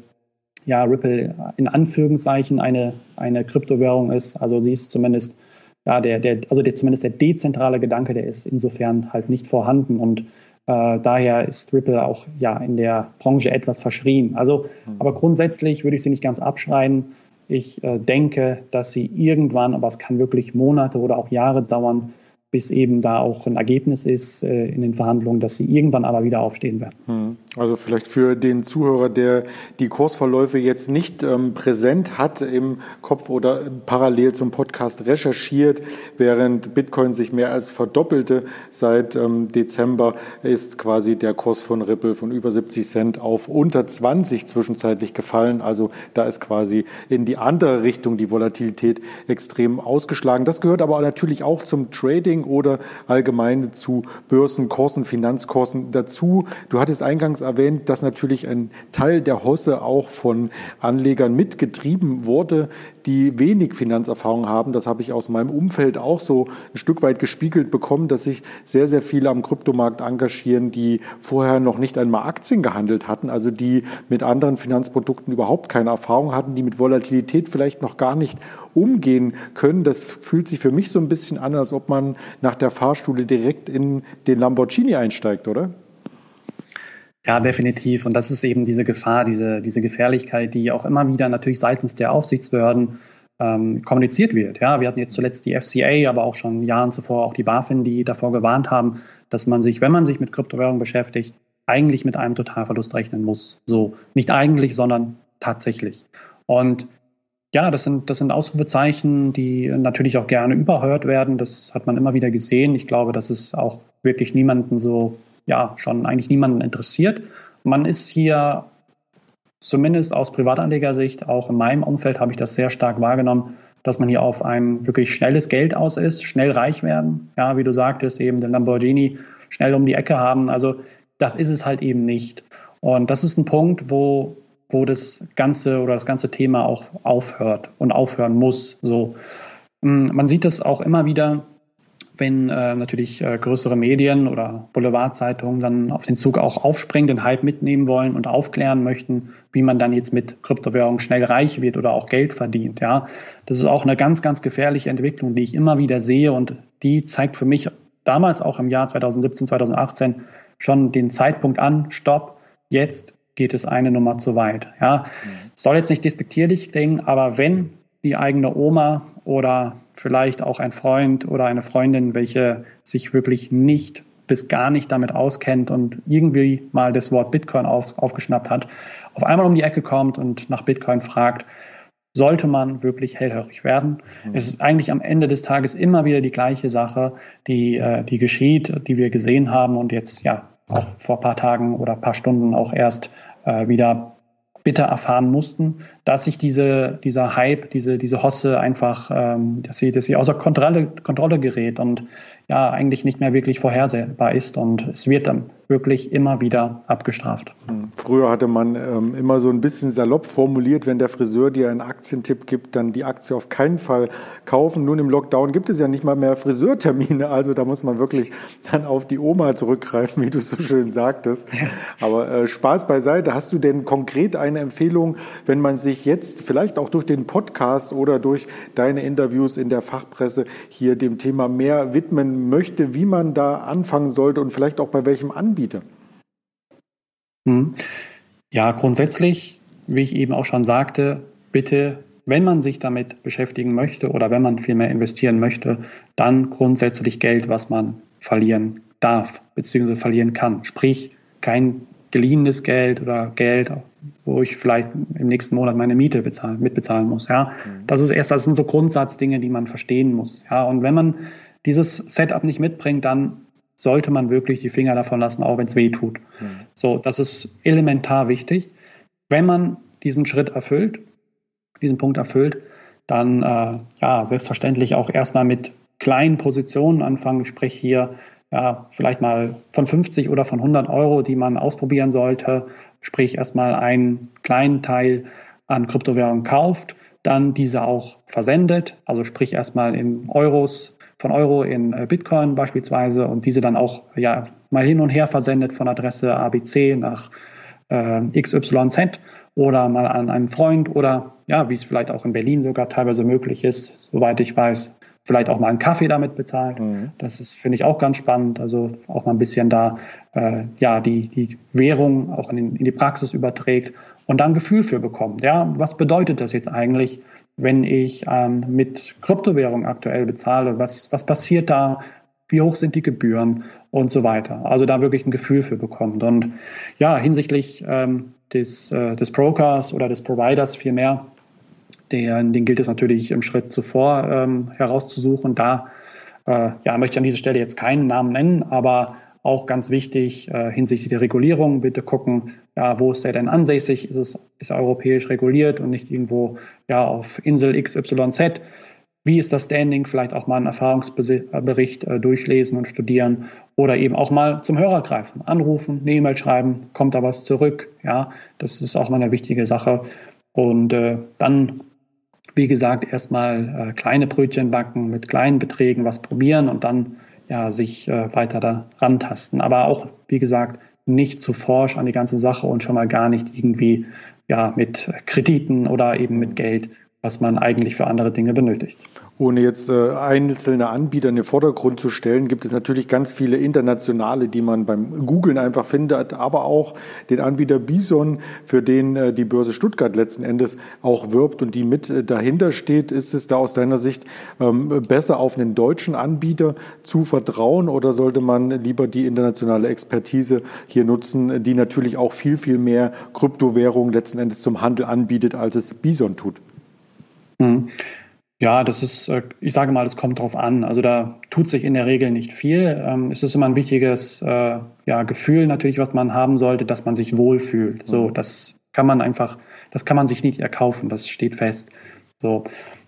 Speaker 2: ja Ripple in Anführungszeichen eine, eine Kryptowährung ist. Also sie ist zumindest ja der, der also der, zumindest der dezentrale Gedanke, der ist insofern halt nicht vorhanden und äh, daher ist Ripple auch ja in der Branche etwas verschrien. Also, mhm. aber grundsätzlich würde ich sie nicht ganz abschreien. Ich äh, denke, dass sie irgendwann, aber es kann wirklich Monate oder auch Jahre dauern, bis eben da auch ein Ergebnis ist äh, in den Verhandlungen, dass sie irgendwann aber wieder aufstehen werden. Hm.
Speaker 1: Also vielleicht für den Zuhörer, der die Kursverläufe jetzt nicht ähm, präsent hat im Kopf oder parallel zum Podcast recherchiert, während Bitcoin sich mehr als verdoppelte seit ähm, Dezember, ist quasi der Kurs von Ripple von über 70 Cent auf unter 20 zwischenzeitlich gefallen. Also da ist quasi in die andere Richtung die Volatilität extrem ausgeschlagen. Das gehört aber natürlich auch zum Trading oder allgemein zu Börsenkursen, Finanzkursen dazu. Du hattest eingangs eingangs erwähnt, dass natürlich ein Teil der Hosse auch von Anlegern mitgetrieben wurde, die wenig Finanzerfahrung haben. Das habe ich aus meinem Umfeld auch so ein Stück weit gespiegelt bekommen, dass sich sehr, sehr viele am Kryptomarkt engagieren, die vorher noch nicht einmal Aktien gehandelt hatten, also die mit anderen Finanzprodukten überhaupt keine Erfahrung hatten, die mit Volatilität vielleicht noch gar nicht umgehen können. Das fühlt sich für mich so ein bisschen an, als ob man nach der Fahrstuhle direkt in den Lamborghini einsteigt, oder?
Speaker 2: Ja, definitiv. Und das ist eben diese Gefahr, diese, diese Gefährlichkeit, die auch immer wieder natürlich seitens der Aufsichtsbehörden ähm, kommuniziert wird. Ja, wir hatten jetzt zuletzt die FCA, aber auch schon Jahren zuvor auch die BaFin, die davor gewarnt haben, dass man sich, wenn man sich mit Kryptowährungen beschäftigt, eigentlich mit einem Totalverlust rechnen muss. So, nicht eigentlich, sondern tatsächlich. Und ja, das sind, das sind Ausrufezeichen, die natürlich auch gerne überhört werden. Das hat man immer wieder gesehen. Ich glaube, dass es auch wirklich niemanden so ja schon eigentlich niemanden interessiert. Man ist hier zumindest aus Privatanlegersicht, auch in meinem Umfeld habe ich das sehr stark wahrgenommen, dass man hier auf ein wirklich schnelles Geld aus ist, schnell reich werden. Ja, wie du sagtest, eben den Lamborghini schnell um die Ecke haben. Also das ist es halt eben nicht. Und das ist ein Punkt, wo, wo das ganze oder das ganze Thema auch aufhört und aufhören muss. So. Hm, man sieht es auch immer wieder, wenn äh, natürlich äh, größere Medien oder Boulevardzeitungen dann auf den Zug auch aufspringen, den Hype mitnehmen wollen und aufklären möchten, wie man dann jetzt mit Kryptowährungen schnell reich wird oder auch Geld verdient. Ja, das ist auch eine ganz, ganz gefährliche Entwicklung, die ich immer wieder sehe und die zeigt für mich damals auch im Jahr 2017, 2018 schon den Zeitpunkt an, stopp, jetzt geht es eine Nummer zu weit. Ja, mhm. soll jetzt nicht despektierlich klingen, aber wenn die eigene Oma oder vielleicht auch ein Freund oder eine Freundin, welche sich wirklich nicht bis gar nicht damit auskennt und irgendwie mal das Wort Bitcoin auf, aufgeschnappt hat, auf einmal um die Ecke kommt und nach Bitcoin fragt, sollte man wirklich hellhörig werden. Mhm. Es ist eigentlich am Ende des Tages immer wieder die gleiche Sache, die, äh, die geschieht, die wir gesehen haben und jetzt ja auch vor ein paar Tagen oder ein paar Stunden auch erst äh, wieder bitter erfahren mussten, dass sich diese, dieser Hype, diese, diese Hosse einfach, ähm, dass, sie, dass sie außer Kontrolle, Kontrolle gerät. Und ja eigentlich nicht mehr wirklich vorhersehbar ist und es wird dann wirklich immer wieder abgestraft.
Speaker 1: Hm. Früher hatte man ähm, immer so ein bisschen salopp formuliert, wenn der Friseur dir einen Aktientipp gibt, dann die Aktie auf keinen Fall kaufen. Nun im Lockdown gibt es ja nicht mal mehr Friseurtermine, also da muss man wirklich dann auf die Oma zurückgreifen, wie du so schön sagtest. Aber äh, Spaß beiseite, hast du denn konkret eine Empfehlung, wenn man sich jetzt vielleicht auch durch den Podcast oder durch deine Interviews in der Fachpresse hier dem Thema mehr widmen möchte, wie man da anfangen sollte und vielleicht auch bei welchem Anbieter?
Speaker 2: Hm. Ja, grundsätzlich, wie ich eben auch schon sagte, bitte, wenn man sich damit beschäftigen möchte oder wenn man viel mehr investieren möchte, dann grundsätzlich Geld, was man verlieren darf bzw. verlieren kann. Sprich, kein geliehenes Geld oder Geld, wo ich vielleicht im nächsten Monat meine Miete bezahlen, mitbezahlen muss. Ja, mhm. das ist erst, das sind so Grundsatzdinge, die man verstehen muss. Ja, und wenn man dieses Setup nicht mitbringt, dann sollte man wirklich die Finger davon lassen, auch wenn es weh tut. Mhm. So, das ist elementar wichtig. Wenn man diesen Schritt erfüllt, diesen Punkt erfüllt, dann äh, ja selbstverständlich auch erstmal mit kleinen Positionen anfangen. Sprich hier ja, vielleicht mal von 50 oder von 100 Euro, die man ausprobieren sollte, sprich erstmal einen kleinen Teil an Kryptowährungen kauft, dann diese auch versendet, also sprich erstmal in Euros, von Euro in äh, Bitcoin beispielsweise und diese dann auch ja, mal hin und her versendet von Adresse ABC nach äh, XYZ oder mal an einen Freund oder ja, wie es vielleicht auch in Berlin sogar teilweise möglich ist, soweit ich weiß, vielleicht auch mal einen Kaffee damit bezahlt. Mhm. Das ist, finde ich, auch ganz spannend. Also auch mal ein bisschen da, äh, ja, die, die Währung auch in, in die Praxis überträgt und da ein Gefühl für bekommt. Ja, was bedeutet das jetzt eigentlich, wenn ich ähm, mit Kryptowährung aktuell bezahle? Was, was passiert da? wie hoch sind die Gebühren und so weiter. Also da wirklich ein Gefühl für bekommt. Und ja, hinsichtlich ähm, des, äh, des Brokers oder des Providers vielmehr, den, den gilt es natürlich im Schritt zuvor ähm, herauszusuchen. Da äh, ja, möchte ich an dieser Stelle jetzt keinen Namen nennen, aber auch ganz wichtig äh, hinsichtlich der Regulierung, bitte gucken, ja, wo ist der denn ansässig? Ist es ist er europäisch reguliert und nicht irgendwo ja, auf Insel XYZ? Wie ist das Standing? Vielleicht auch mal einen Erfahrungsbericht äh, durchlesen und studieren oder eben auch mal zum Hörer greifen, anrufen, eine E-Mail schreiben, kommt da was zurück? Ja, das ist auch mal eine wichtige Sache. Und äh, dann wie gesagt, erstmal äh, kleine Brötchen backen, mit kleinen Beträgen was probieren und dann ja, sich äh, weiter da rantasten. Aber auch, wie gesagt, nicht zu forsch an die ganze Sache und schon mal gar nicht irgendwie ja, mit Krediten oder eben mit Geld, was man eigentlich für andere Dinge benötigt.
Speaker 1: Ohne jetzt äh, einzelne Anbieter in den Vordergrund zu stellen, gibt es natürlich ganz viele internationale, die man beim Googlen einfach findet, aber auch den Anbieter Bison, für den äh, die Börse Stuttgart letzten Endes auch wirbt und die mit äh, dahinter steht. Ist es da aus deiner Sicht ähm, besser auf einen deutschen Anbieter zu vertrauen oder sollte man lieber die internationale Expertise hier nutzen, die natürlich auch viel, viel mehr Kryptowährungen letzten Endes zum Handel anbietet, als es Bison tut?
Speaker 2: Mhm. Ja, das ist, äh, ich sage mal, es kommt drauf an. Also da tut sich in der Regel nicht viel. Ähm, es ist immer ein wichtiges äh, ja, Gefühl natürlich, was man haben sollte, dass man sich wohlfühlt. So, mhm. das kann man einfach, das kann man sich nicht erkaufen, das steht fest. So.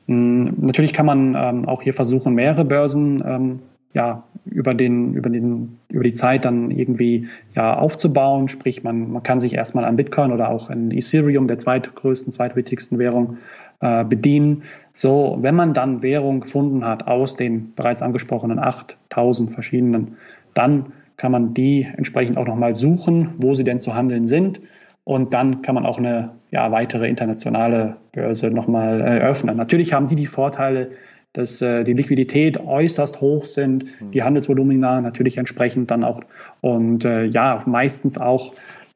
Speaker 2: Hm, natürlich kann man ähm, auch hier versuchen, mehrere Börsen ähm, ja, über, den, über, den, über die Zeit dann irgendwie ja, aufzubauen. Sprich, man, man kann sich erstmal an Bitcoin oder auch an Ethereum, der zweitgrößten, zweitwichtigsten Währung, äh, bedienen. So, wenn man dann Währung gefunden hat aus den bereits angesprochenen 8000 verschiedenen, dann kann man die entsprechend auch nochmal suchen, wo sie denn zu handeln sind. Und dann kann man auch eine ja, weitere internationale Börse nochmal eröffnen. Natürlich haben die die Vorteile, dass äh, die Liquidität äußerst hoch sind, die mhm. Handelsvolumina natürlich entsprechend dann auch und äh, ja, meistens auch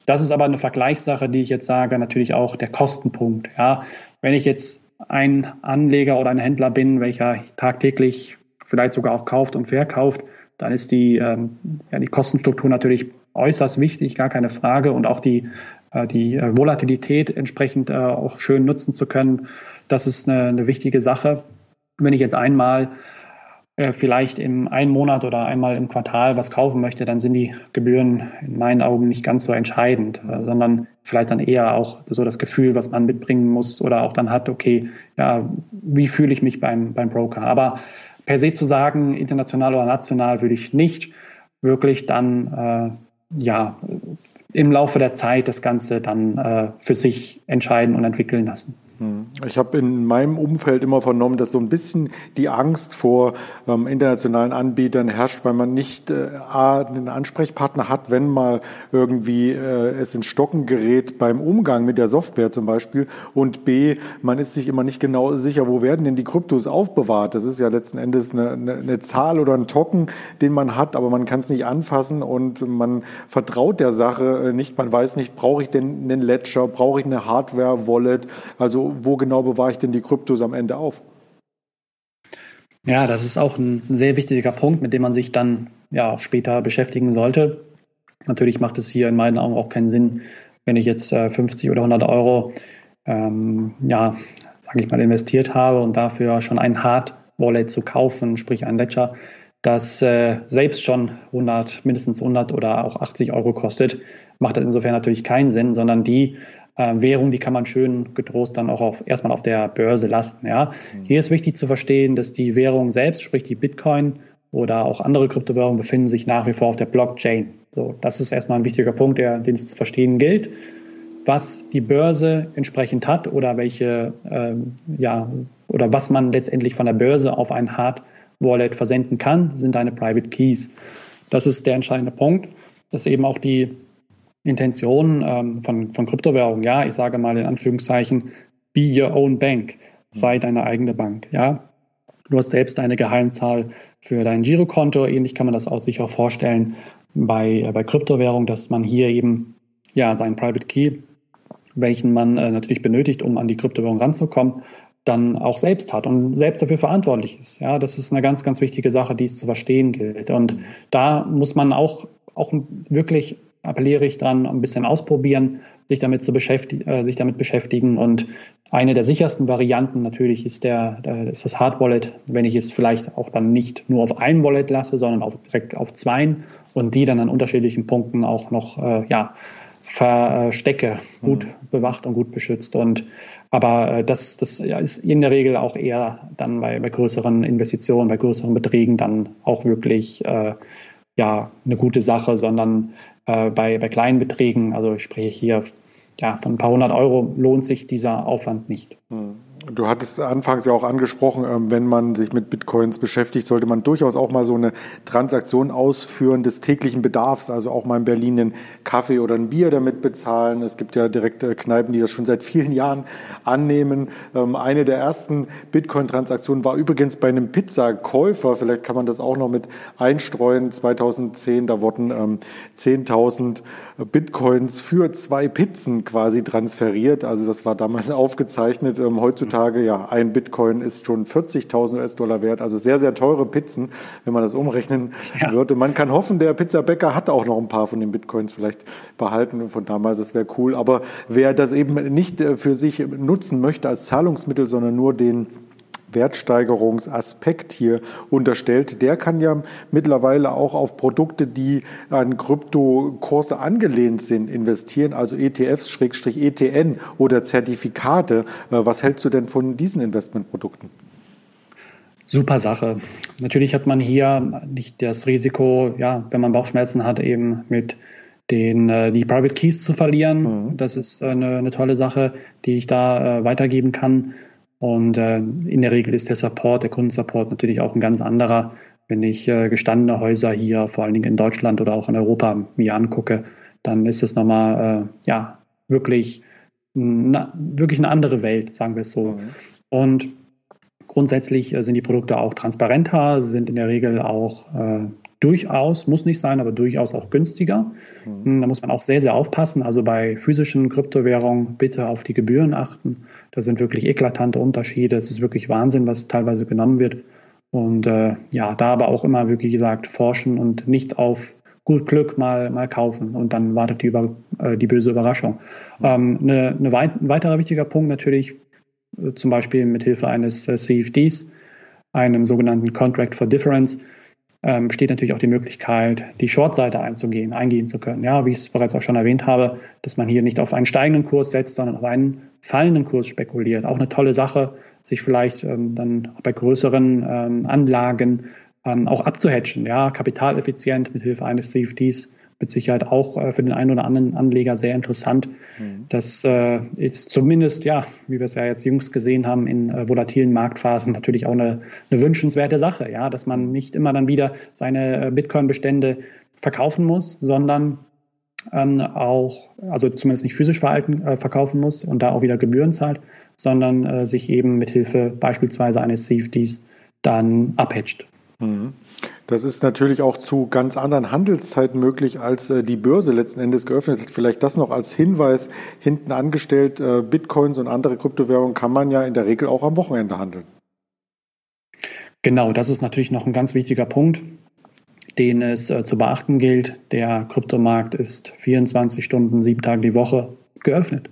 Speaker 2: das ist aber eine Vergleichssache, die ich jetzt sage, natürlich auch der Kostenpunkt. Ja, wenn ich jetzt ein Anleger oder ein Händler bin, welcher tagtäglich vielleicht sogar auch kauft und verkauft, dann ist die, ähm, ja, die Kostenstruktur natürlich äußerst wichtig, gar keine Frage. Und auch die, äh, die äh, Volatilität entsprechend äh, auch schön nutzen zu können, das ist eine, eine wichtige Sache. Wenn ich jetzt einmal äh, vielleicht im einen Monat oder einmal im Quartal was kaufen möchte, dann sind die Gebühren in meinen Augen nicht ganz so entscheidend, äh, sondern vielleicht dann eher auch so das Gefühl, was man mitbringen muss oder auch dann hat, okay, ja, wie fühle ich mich beim, beim Broker? Aber per se zu sagen, international oder national, würde ich nicht wirklich dann äh, ja im Laufe der Zeit das Ganze dann äh, für sich entscheiden und entwickeln lassen.
Speaker 1: Ich habe in meinem Umfeld immer vernommen, dass so ein bisschen die Angst vor ähm, internationalen Anbietern herrscht, weil man nicht äh, A, einen Ansprechpartner hat, wenn mal irgendwie äh, es ins Stocken gerät beim Umgang mit der Software zum Beispiel und B, man ist sich immer nicht genau sicher, wo werden denn die Kryptos aufbewahrt. Das ist ja letzten Endes eine, eine, eine Zahl oder ein Token, den man hat, aber man kann es nicht anfassen und man vertraut der Sache äh, nicht. Man weiß nicht, brauche ich denn einen Ledger, brauche ich eine Hardware-Wallet, also wo, genau bewahre ich denn die Kryptos am Ende auf?
Speaker 2: Ja, das ist auch ein sehr wichtiger Punkt, mit dem man sich dann ja später beschäftigen sollte. Natürlich macht es hier in meinen Augen auch keinen Sinn, wenn ich jetzt 50 äh, oder 100 Euro, ähm, ja, sage ich mal, investiert habe und dafür schon ein Hard Wallet zu kaufen, sprich ein Ledger, das äh, selbst schon 100, mindestens 100 oder auch 80 Euro kostet, macht das insofern natürlich keinen Sinn, sondern die äh, Währung, die kann man schön getrost dann auch auf, erstmal auf der Börse lassen. Ja. Mhm. Hier ist wichtig zu verstehen, dass die Währung selbst, sprich die Bitcoin oder auch andere Kryptowährungen, befinden sich nach wie vor auf der Blockchain. So, das ist erstmal ein wichtiger Punkt, der, den es zu verstehen gilt. Was die Börse entsprechend hat oder welche, ähm, ja, oder was man letztendlich von der Börse auf ein Hard Wallet versenden kann, sind deine Private Keys. Das ist der entscheidende Punkt, dass eben auch die Intention ähm, von, von Kryptowährungen, ja, ich sage mal in Anführungszeichen, be your own bank, sei deine eigene Bank, ja. Du hast selbst eine Geheimzahl für dein Girokonto. Ähnlich kann man das auch sich auch vorstellen bei, äh, bei Kryptowährungen, dass man hier eben ja seinen Private Key, welchen man äh, natürlich benötigt, um an die Kryptowährung ranzukommen, dann auch selbst hat und selbst dafür verantwortlich ist. Ja, das ist eine ganz, ganz wichtige Sache, die es zu verstehen gilt. Und da muss man auch, auch wirklich appelliere ich dran, ein bisschen ausprobieren, sich damit zu beschäftigen, äh, sich damit beschäftigen. Und eine der sichersten Varianten natürlich ist der, der ist das Hard Wallet, wenn ich es vielleicht auch dann nicht nur auf ein Wallet lasse, sondern auch direkt auf zwei und die dann an unterschiedlichen Punkten auch noch äh, ja verstecke, gut mhm. bewacht und gut beschützt. Und aber äh, das, das ist in der Regel auch eher dann bei, bei größeren Investitionen, bei größeren Beträgen dann auch wirklich äh, ja eine gute Sache, sondern äh, bei, bei kleinen Beträgen, also ich spreche hier ja, von ein paar hundert Euro, lohnt sich dieser Aufwand nicht.
Speaker 1: Mhm. Du hattest anfangs ja auch angesprochen, ähm, wenn man sich mit Bitcoins beschäftigt, sollte man durchaus auch mal so eine Transaktion ausführen des täglichen Bedarfs, also auch mal in Berlin einen Kaffee oder ein Bier damit bezahlen. Es gibt ja direkte Kneipen, die das schon seit vielen Jahren annehmen. Ähm, eine der ersten Bitcoin-Transaktionen war übrigens bei einem Pizzakäufer, vielleicht kann man das auch noch mit einstreuen, 2010, da wurden 10.000 ähm, Bitcoins für zwei Pizzen quasi transferiert. Also das war damals aufgezeichnet. Heutzutage heutzutage, ja, ein Bitcoin ist schon 40.000 US-Dollar wert, also sehr, sehr teure Pizzen, wenn man das umrechnen ja. würde. Man kann hoffen, der Pizzabäcker hat auch noch ein paar von den Bitcoins vielleicht behalten von damals, das wäre cool. Aber wer das eben nicht äh, für sich nutzen möchte als Zahlungsmittel, sondern nur den Wertsteigerungsaspekt hier unterstellt, der kann ja mittlerweile auch auf Produkte, die an Kryptokurse angelehnt sind, investieren, also ETFs, Schrägstrich ETN oder Zertifikate. Äh, was hältst du denn von diesen Investmentprodukten?
Speaker 2: Super Sache. Natürlich hat man hier nicht das Risiko, ja, wenn man Bauchschmerzen hat, eben mit den, äh, die Private Keys zu verlieren. Mhm. Das ist eine, eine, tolle Sache, die ich da äh, weitergeben kann. Und äh, in der Regel ist der Support, der Kundensupport natürlich auch ein ganz anderer. Wenn ich äh, gestandene Häuser hier, vor allen Dingen in Deutschland oder auch in Europa, mir angucke, dann ist es nochmal, äh, ja, wirklich, na, wirklich eine andere Welt, sagen wir es so. Mhm. Und grundsätzlich äh, sind die Produkte auch transparenter, sind in der Regel auch äh, durchaus, muss nicht sein, aber durchaus auch günstiger. Mhm. Da muss man auch sehr, sehr aufpassen. Also bei physischen Kryptowährungen bitte auf die Gebühren achten. Da sind wirklich eklatante Unterschiede. Es ist wirklich Wahnsinn, was teilweise genommen wird. Und äh, ja, da aber auch immer, wie gesagt, forschen und nicht auf gut Glück mal, mal kaufen und dann wartet die, über, äh, die böse Überraschung. Ähm, eine, eine weit, ein weiterer wichtiger Punkt natürlich, äh, zum Beispiel mit Hilfe eines äh, CFDs, einem sogenannten Contract for Difference, ähm, besteht natürlich auch die Möglichkeit, die Shortseite einzugehen, eingehen zu können. Ja, wie ich es bereits auch schon erwähnt habe, dass man hier nicht auf einen steigenden Kurs setzt, sondern auf einen fallenden Kurs spekuliert. Auch eine tolle Sache, sich vielleicht ähm, dann bei größeren ähm, Anlagen ähm, auch abzuhatchen, ja, kapitaleffizient mit Hilfe eines CFDs mit Sicherheit auch äh, für den einen oder anderen Anleger sehr interessant. Mhm. Das äh, ist zumindest, ja, wie wir es ja jetzt jüngst gesehen haben, in äh, volatilen Marktphasen natürlich auch eine, eine, wünschenswerte Sache, ja, dass man nicht immer dann wieder seine äh, Bitcoin-Bestände verkaufen muss, sondern ähm, auch, also zumindest nicht physisch verhalten, äh, verkaufen muss und da auch wieder Gebühren zahlt, sondern äh, sich eben mit Hilfe beispielsweise eines CFDs dann abhatcht.
Speaker 1: Mhm. Das ist natürlich auch zu ganz anderen Handelszeiten möglich, als äh, die Börse letzten Endes geöffnet hat. Vielleicht das noch als Hinweis hinten angestellt. Äh, Bitcoins und andere Kryptowährungen kann man ja in der Regel auch am Wochenende handeln.
Speaker 2: Genau, das ist natürlich noch ein ganz wichtiger Punkt, den es äh, zu beachten gilt. Der Kryptomarkt ist 24 Stunden, sieben Tage die Woche geöffnet.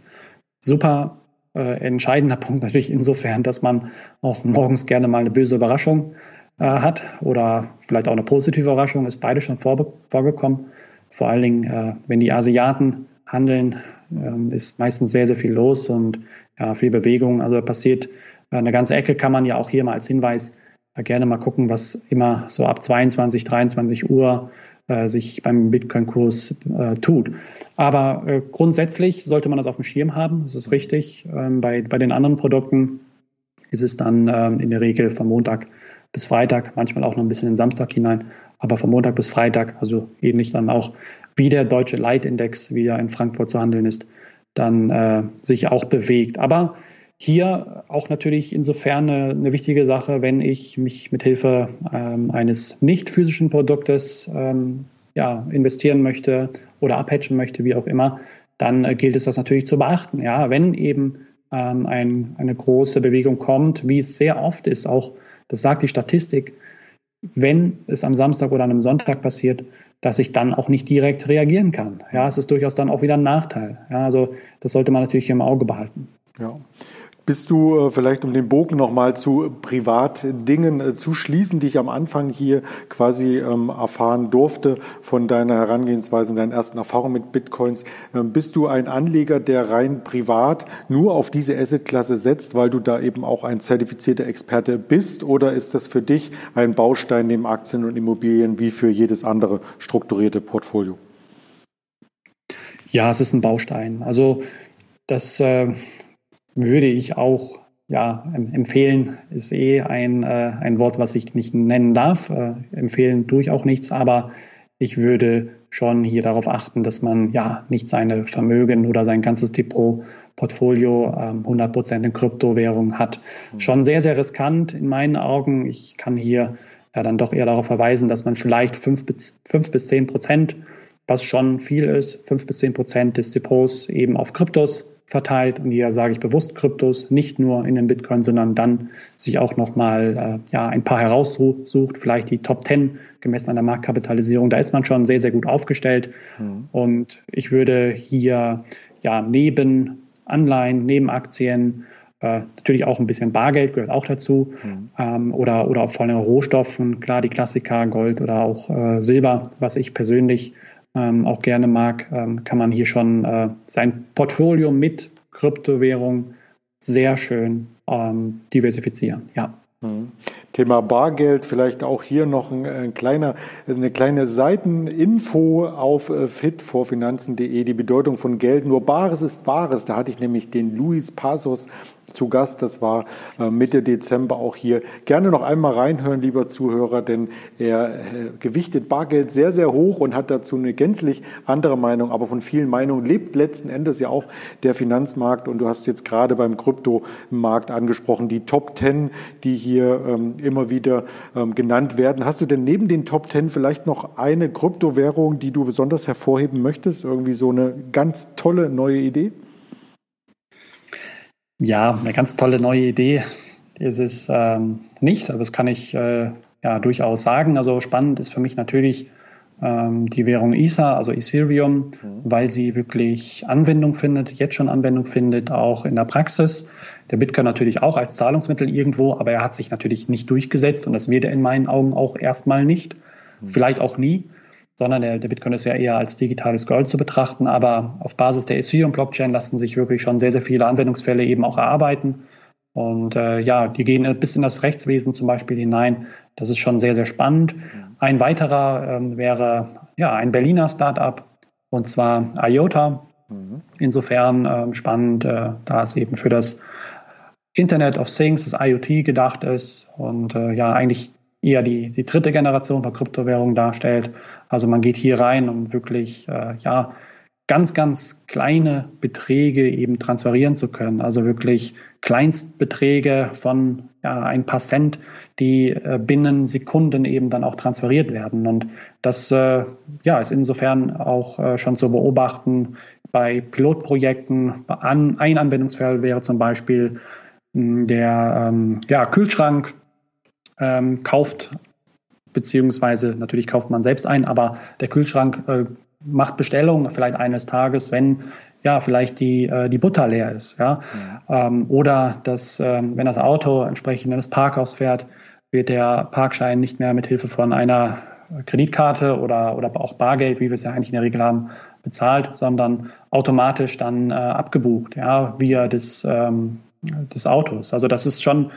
Speaker 2: Super äh, entscheidender Punkt natürlich insofern, dass man auch morgens gerne mal eine böse Überraschung äh, hat oder vielleicht auch eine positive Überraschung, ist beide schon vor, vorgekommen. Vor allen Dingen, äh, wenn die Asiaten handeln, äh, ist meistens sehr, sehr viel los und ja, viel Bewegung. Also passiert äh, eine ganze Ecke, kann man ja auch hier mal als Hinweis äh, gerne mal gucken, was immer so ab 22, 23 Uhr äh, sich beim Bitcoin-Kurs tut. Aber grundsätzlich sollte man das auf dem Schirm haben, das ist richtig. Ähm, bei, bei den anderen Produkten ist es dann ähm, in der Regel vom Montag bis Freitag, manchmal auch noch ein bisschen in Samstag hinein, aber von Montag bis Freitag, also ähnlich dann auch wie der deutsche Leitindex, wie er in Frankfurt zu handeln ist, dann äh, sich auch bewegt. Aber hier auch natürlich insofern eine, eine wichtige Sache, wenn ich mich mit Hilfe ähm, eines nicht physischen Produktes ähm, ja, investieren möchte oder abhatchen möchte, wie auch immer, dann äh, gilt es das natürlich zu beachten. Ja, wenn eben ähm, ein, eine große Bewegung kommt, wie es sehr oft ist, auch das sagt die Statistik, wenn es am Samstag oder an einem Sonntag passiert, dass ich dann auch nicht direkt reagieren kann. Ja, es ist durchaus dann auch wieder ein Nachteil. Ja, also das sollte man natürlich im Auge behalten.
Speaker 1: Ja. Bist du äh, vielleicht, um den Bogen nochmal zu Privatdingen äh, zu schließen, die ich am Anfang hier quasi ähm, erfahren durfte von deiner Herangehensweise und deinen ersten Erfahrungen mit Bitcoins, ähm, bist du ein Anleger, der rein privat nur auf diese Assetklasse setzt, weil du da eben auch ein zertifizierter Experte bist? Oder ist das für dich ein Baustein neben Aktien und Immobilien wie für jedes andere strukturierte Portfolio?
Speaker 2: Ja, es ist ein Baustein. Also das äh, würde ich auch ja, empfehlen ist eh ein, äh, ein Wort, was ich nicht nennen darf. Äh, empfehlen tue ich auch nichts, aber ich würde schon hier darauf achten, dass man ja nicht seine Vermögen oder sein ganzes Depot-Portfolio ähm, 100% in Kryptowährung hat. Mhm. Schon sehr, sehr riskant in meinen Augen. Ich kann hier ja dann doch eher darauf verweisen, dass man vielleicht 5 bis, 5 bis 10 Prozent, was schon viel ist, 5 bis 10 Prozent des Depots eben auf Kryptos verteilt und hier sage ich bewusst Kryptos, nicht nur in den Bitcoin, sondern dann sich auch nochmal äh, ja, ein paar heraussucht, vielleicht die Top 10 gemessen an der Marktkapitalisierung. Da ist man schon sehr, sehr gut aufgestellt. Mhm. Und ich würde hier ja neben Anleihen, neben Aktien, äh, natürlich auch ein bisschen Bargeld gehört auch dazu mhm. ähm, oder, oder vor allem Rohstoffen, klar die Klassiker, Gold oder auch äh, Silber, was ich persönlich ähm, auch gerne mag, ähm, kann man hier schon äh, sein Portfolio mit Kryptowährung sehr schön ähm, diversifizieren. Ja.
Speaker 1: Mhm. Thema Bargeld, vielleicht auch hier noch ein, ein kleiner, eine kleine Seiteninfo auf äh, fitvorfinanzen.de, die Bedeutung von Geld. Nur Bares ist Wahres. Da hatte ich nämlich den Luis Pasos zu Gast. Das war äh, Mitte Dezember auch hier. Gerne noch einmal reinhören, lieber Zuhörer, denn er äh, gewichtet Bargeld sehr, sehr hoch und hat dazu eine gänzlich andere Meinung. Aber von vielen Meinungen lebt letzten Endes ja auch der Finanzmarkt. Und du hast jetzt gerade beim Kryptomarkt angesprochen, die Top Ten, die hier ähm, immer wieder ähm, genannt werden. Hast du denn neben den Top Ten vielleicht noch eine Kryptowährung, die du besonders hervorheben möchtest? Irgendwie so eine ganz tolle neue Idee?
Speaker 2: Ja, eine ganz tolle neue Idee ist es ähm, nicht, aber das kann ich äh, ja durchaus sagen. Also spannend ist für mich natürlich ähm, die Währung ISA, also Ethereum, mhm. weil sie wirklich Anwendung findet, jetzt schon Anwendung findet, auch in der Praxis. Der Bitcoin natürlich auch als Zahlungsmittel irgendwo, aber er hat sich natürlich nicht durchgesetzt und das wird er in meinen Augen auch erstmal nicht, mhm. vielleicht auch nie sondern der, der Bitcoin ist ja eher als digitales Gold zu betrachten. Aber auf Basis der Ethereum-Blockchain lassen sich wirklich schon sehr, sehr viele Anwendungsfälle eben auch erarbeiten. Und äh, ja, die gehen bis in das Rechtswesen zum Beispiel hinein. Das ist schon sehr, sehr spannend. Ein weiterer ähm, wäre ja ein Berliner Startup und zwar IOTA. Mhm. Insofern ähm, spannend, äh, da es eben für das Internet of Things, das IoT gedacht ist und äh, ja eigentlich eher die, die dritte Generation von Kryptowährungen darstellt. Also man geht hier rein, um wirklich äh, ja, ganz, ganz kleine Beträge eben transferieren zu können. Also wirklich Kleinstbeträge von ja, ein paar Cent, die äh, binnen Sekunden eben dann auch transferiert werden. Und das äh, ja, ist insofern auch äh, schon zu beobachten bei Pilotprojekten. Ein Anwendungsfall wäre zum Beispiel der ähm, ja, Kühlschrank, ähm, kauft, beziehungsweise natürlich kauft man selbst ein, aber der Kühlschrank äh, macht Bestellung vielleicht eines Tages, wenn ja vielleicht die, äh, die Butter leer ist. Ja? ja. Ähm, oder dass, ähm, wenn das Auto entsprechend in das Parkhaus fährt, wird der Parkschein nicht mehr mit Hilfe von einer Kreditkarte oder, oder auch Bargeld, wie wir es ja eigentlich in der Regel haben, bezahlt, sondern automatisch dann äh, abgebucht, ja, via des, ähm, des Autos. Also das ist schon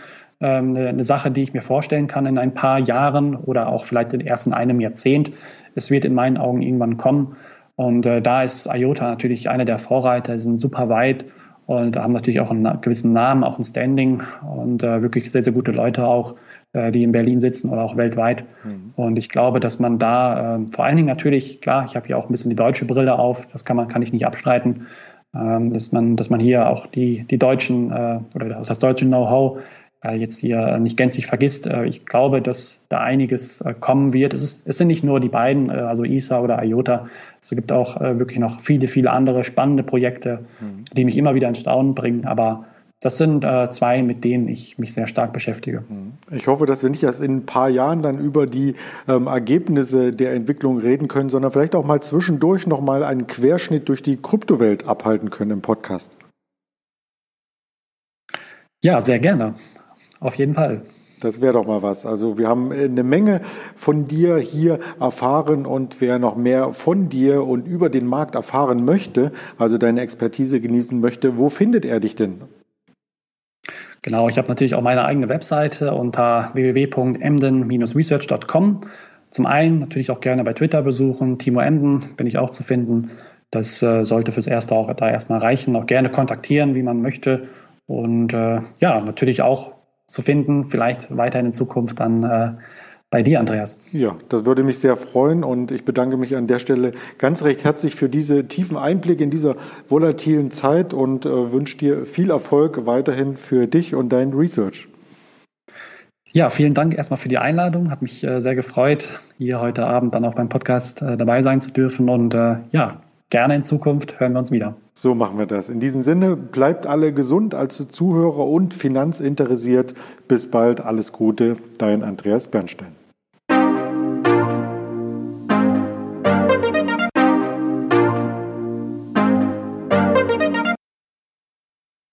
Speaker 2: eine, eine Sache, die ich mir vorstellen kann in ein paar Jahren oder auch vielleicht erst in einem Jahrzehnt. Es wird in meinen Augen irgendwann kommen. Und äh, da ist IOTA natürlich einer der Vorreiter, die sind super weit und haben natürlich auch einen gewissen Namen, auch ein Standing und äh, wirklich sehr, sehr gute Leute auch, äh, die in Berlin sitzen oder auch weltweit. Mhm. Und ich glaube, dass man da äh, vor allen Dingen natürlich, klar, ich habe hier auch ein bisschen die deutsche Brille auf, das kann man, kann ich nicht abstreiten, ähm, dass man, dass man hier auch die, die deutschen äh, oder das deutsche Know-how jetzt hier nicht gänzlich vergisst. Äh, ich glaube, dass da einiges äh, kommen wird. Es, ist, es sind nicht nur die beiden, äh, also ISA oder IOTA. Es gibt auch wirklich noch viele, viele andere spannende Projekte, mhm. die mich immer wieder ins Staunen bringen. Aber das sind äh, zwei, mit denen ich mich sehr stark beschäftige. Mhm.
Speaker 1: Ich hoffe, dass wir nicht erst in ein paar Jahren dann über die ähm, Ergebnisse der Entwicklung reden können, sondern vielleicht auch mal zwischendurch nochmal einen Querschnitt durch die Kryptowelt abhalten können im Podcast.
Speaker 2: Ja, sehr gerne. Auf jeden Fall.
Speaker 1: Das wäre doch mal was. Also wir haben eine Menge von dir hier erfahren und wer noch mehr von dir und über den Markt erfahren möchte, also deine Expertise genießen möchte, wo findet er dich denn?
Speaker 2: Genau, ich habe natürlich auch meine eigene Webseite unter www.emden-research.com. Zum einen natürlich auch gerne bei Twitter besuchen. Timo Emden bin ich auch zu finden. Das äh, sollte fürs Erste auch da erstmal reichen. Auch gerne kontaktieren, wie man möchte. Und äh, ja, natürlich auch zu finden, vielleicht weiterhin in Zukunft dann äh, bei dir, Andreas.
Speaker 1: Ja, das würde mich sehr freuen und ich bedanke mich an der Stelle ganz recht herzlich für diese tiefen Einblicke in dieser volatilen Zeit und äh, wünsche dir viel Erfolg weiterhin für dich und dein Research.
Speaker 2: Ja, vielen Dank erstmal für die Einladung. Hat mich äh, sehr gefreut, hier heute Abend dann auch beim Podcast äh, dabei sein zu dürfen und äh, ja, gerne in Zukunft hören wir uns wieder.
Speaker 1: So machen wir das. In diesem Sinne, bleibt alle gesund als Zuhörer und finanzinteressiert. Bis bald, alles Gute, dein Andreas Bernstein.